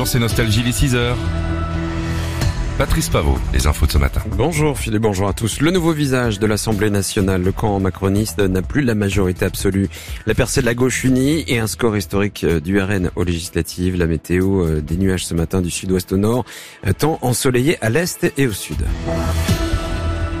Bonjour, c'est Nostalgie, les 6 heures. Patrice Pavot, les infos de ce matin. Bonjour Philippe, bonjour à tous. Le nouveau visage de l'Assemblée nationale, le camp macroniste n'a plus la majorité absolue. La percée de la gauche unie et un score historique euh, du RN aux législatives. La météo, euh, des nuages ce matin du sud-ouest au nord, euh, temps ensoleillé à l'est et au sud.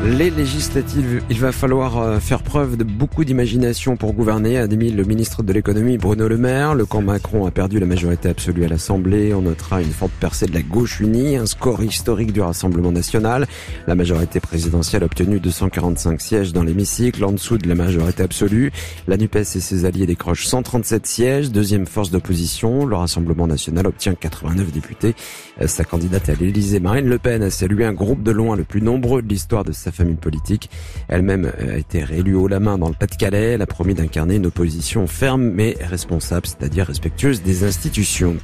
Les législatives, il va falloir euh, faire preuve de beaucoup d'imagination pour gouverner, a démis le ministre de l'économie Bruno Le Maire. Le camp Macron a perdu la majorité absolue à l'Assemblée. On notera une forte percée de la gauche unie, un score historique du Rassemblement national. La majorité présidentielle a obtenu 245 sièges dans l'hémicycle, en dessous de la majorité absolue. La NUPES et ses alliés décrochent 137 sièges, deuxième force d'opposition. Le Rassemblement national obtient 89 députés. Euh, sa candidate à l'Élysée, Marine Le Pen, a salué un groupe de loin le plus nombreux de l'histoire de sa famille politique. Elle-même euh, a été réélue haut la main dans le Pas-de-Calais. Elle a promis d'incarner une opposition ferme mais responsable, c'est-à-dire respectueuse des institutions.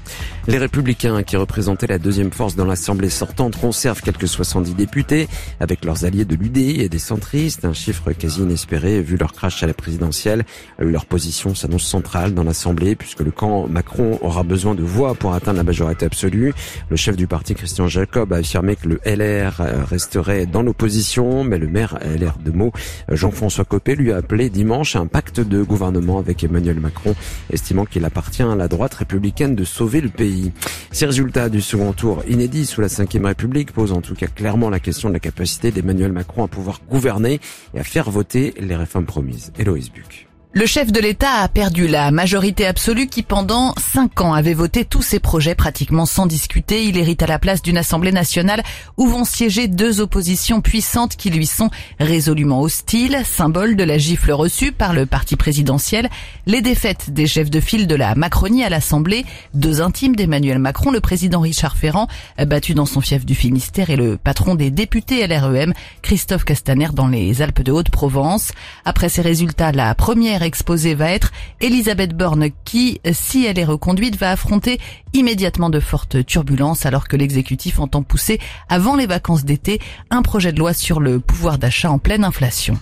Les Républicains, qui représentaient la deuxième force dans l'Assemblée sortante, conservent quelques 70 députés, avec leurs alliés de l'UDI et des centristes, un chiffre quasi inespéré vu leur crash à la présidentielle. Leur position s'annonce centrale dans l'Assemblée, puisque le camp Macron aura besoin de voix pour atteindre la majorité absolue. Le chef du parti, Christian Jacob, a affirmé que le LR resterait dans l'opposition mais le maire LR de Meaux, Jean-François Copé, lui a appelé dimanche un pacte de gouvernement avec Emmanuel Macron, estimant qu'il appartient à la droite républicaine de sauver le pays. Ces résultats du second tour inédit sous la Ve République posent en tout cas clairement la question de la capacité d'Emmanuel Macron à pouvoir gouverner et à faire voter les réformes promises. Héloïse Buc. Le chef de l'État a perdu la majorité absolue qui pendant cinq ans avait voté tous ses projets pratiquement sans discuter. Il hérite à la place d'une Assemblée nationale où vont siéger deux oppositions puissantes qui lui sont résolument hostiles, symbole de la gifle reçue par le parti présidentiel, les défaites des chefs de file de la Macronie à l'Assemblée, deux intimes d'Emmanuel Macron, le président Richard Ferrand, battu dans son fief du Finistère et le patron des députés LREM, Christophe Castaner dans les Alpes de Haute-Provence. Après ces résultats, la première exposée va être Elisabeth Borne qui, si elle est reconduite, va affronter immédiatement de fortes turbulences alors que l'exécutif entend pousser avant les vacances d'été un projet de loi sur le pouvoir d'achat en pleine inflation.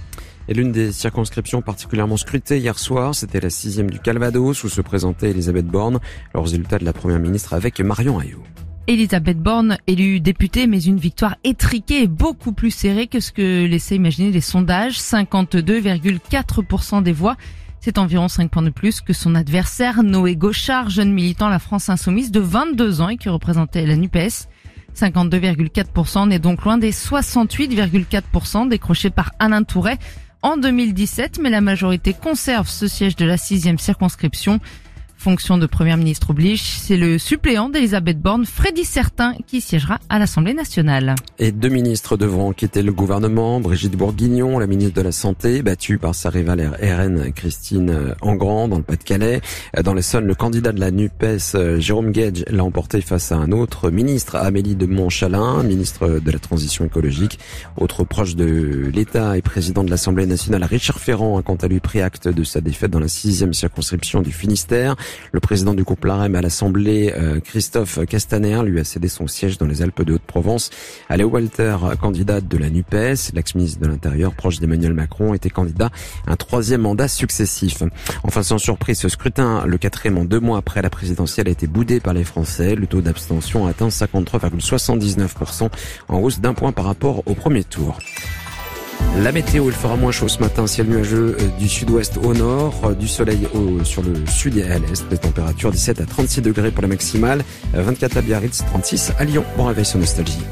Et l'une des circonscriptions particulièrement scrutées hier soir, c'était la sixième du Calvados où se présentait Elisabeth Borne, le résultat de la première ministre avec Marion Ayou. Elisabeth Borne, élue députée, mais une victoire étriquée et beaucoup plus serrée que ce que laissaient imaginer les sondages. 52,4% des voix. C'est environ 5 points de plus que son adversaire, Noé Gauchard, jeune militant la France Insoumise de 22 ans et qui représentait la NUPES. 52,4% n'est donc loin des 68,4% décrochés par Alain Touret en 2017, mais la majorité conserve ce siège de la sixième circonscription. Fonction de Premier ministre oblige, c'est le suppléant d'Elisabeth Borne, Freddy Certain, qui siégera à l'Assemblée nationale. Et deux ministres devront quitter le gouvernement. Brigitte Bourguignon, la ministre de la Santé, battue par sa rivale RN Christine Engrand dans le Pas-de-Calais. Dans l'Essonne, le candidat de la NUPES, Jérôme Gage, l'a emporté face à un autre ministre, Amélie de Montchalin, ministre de la Transition écologique. Autre proche de l'État et président de l'Assemblée nationale, Richard Ferrand quant à lui pris acte de sa défaite dans la sixième circonscription du Finistère. Le président du groupe LAREM à l'Assemblée, euh, Christophe Castaner, lui a cédé son siège dans les Alpes de Haute-Provence. Léo Walter, candidate de la NUPES, l'ex-ministre de l'Intérieur, proche d'Emmanuel Macron, était candidat à un troisième mandat successif. Enfin, sans surprise, ce scrutin, le quatrième en deux mois après la présidentielle, a été boudé par les Français. Le taux d'abstention a atteint 53,79%, en hausse d'un point par rapport au premier tour. La météo, il fera moins chaud ce matin, ciel nuageux euh, du sud-ouest au nord, euh, du soleil sur le sud et à l'est, des températures 17 à 36 degrés pour la maximale, 24 à Biarritz, 36 à Lyon. Bon réveil sur Nostalgie.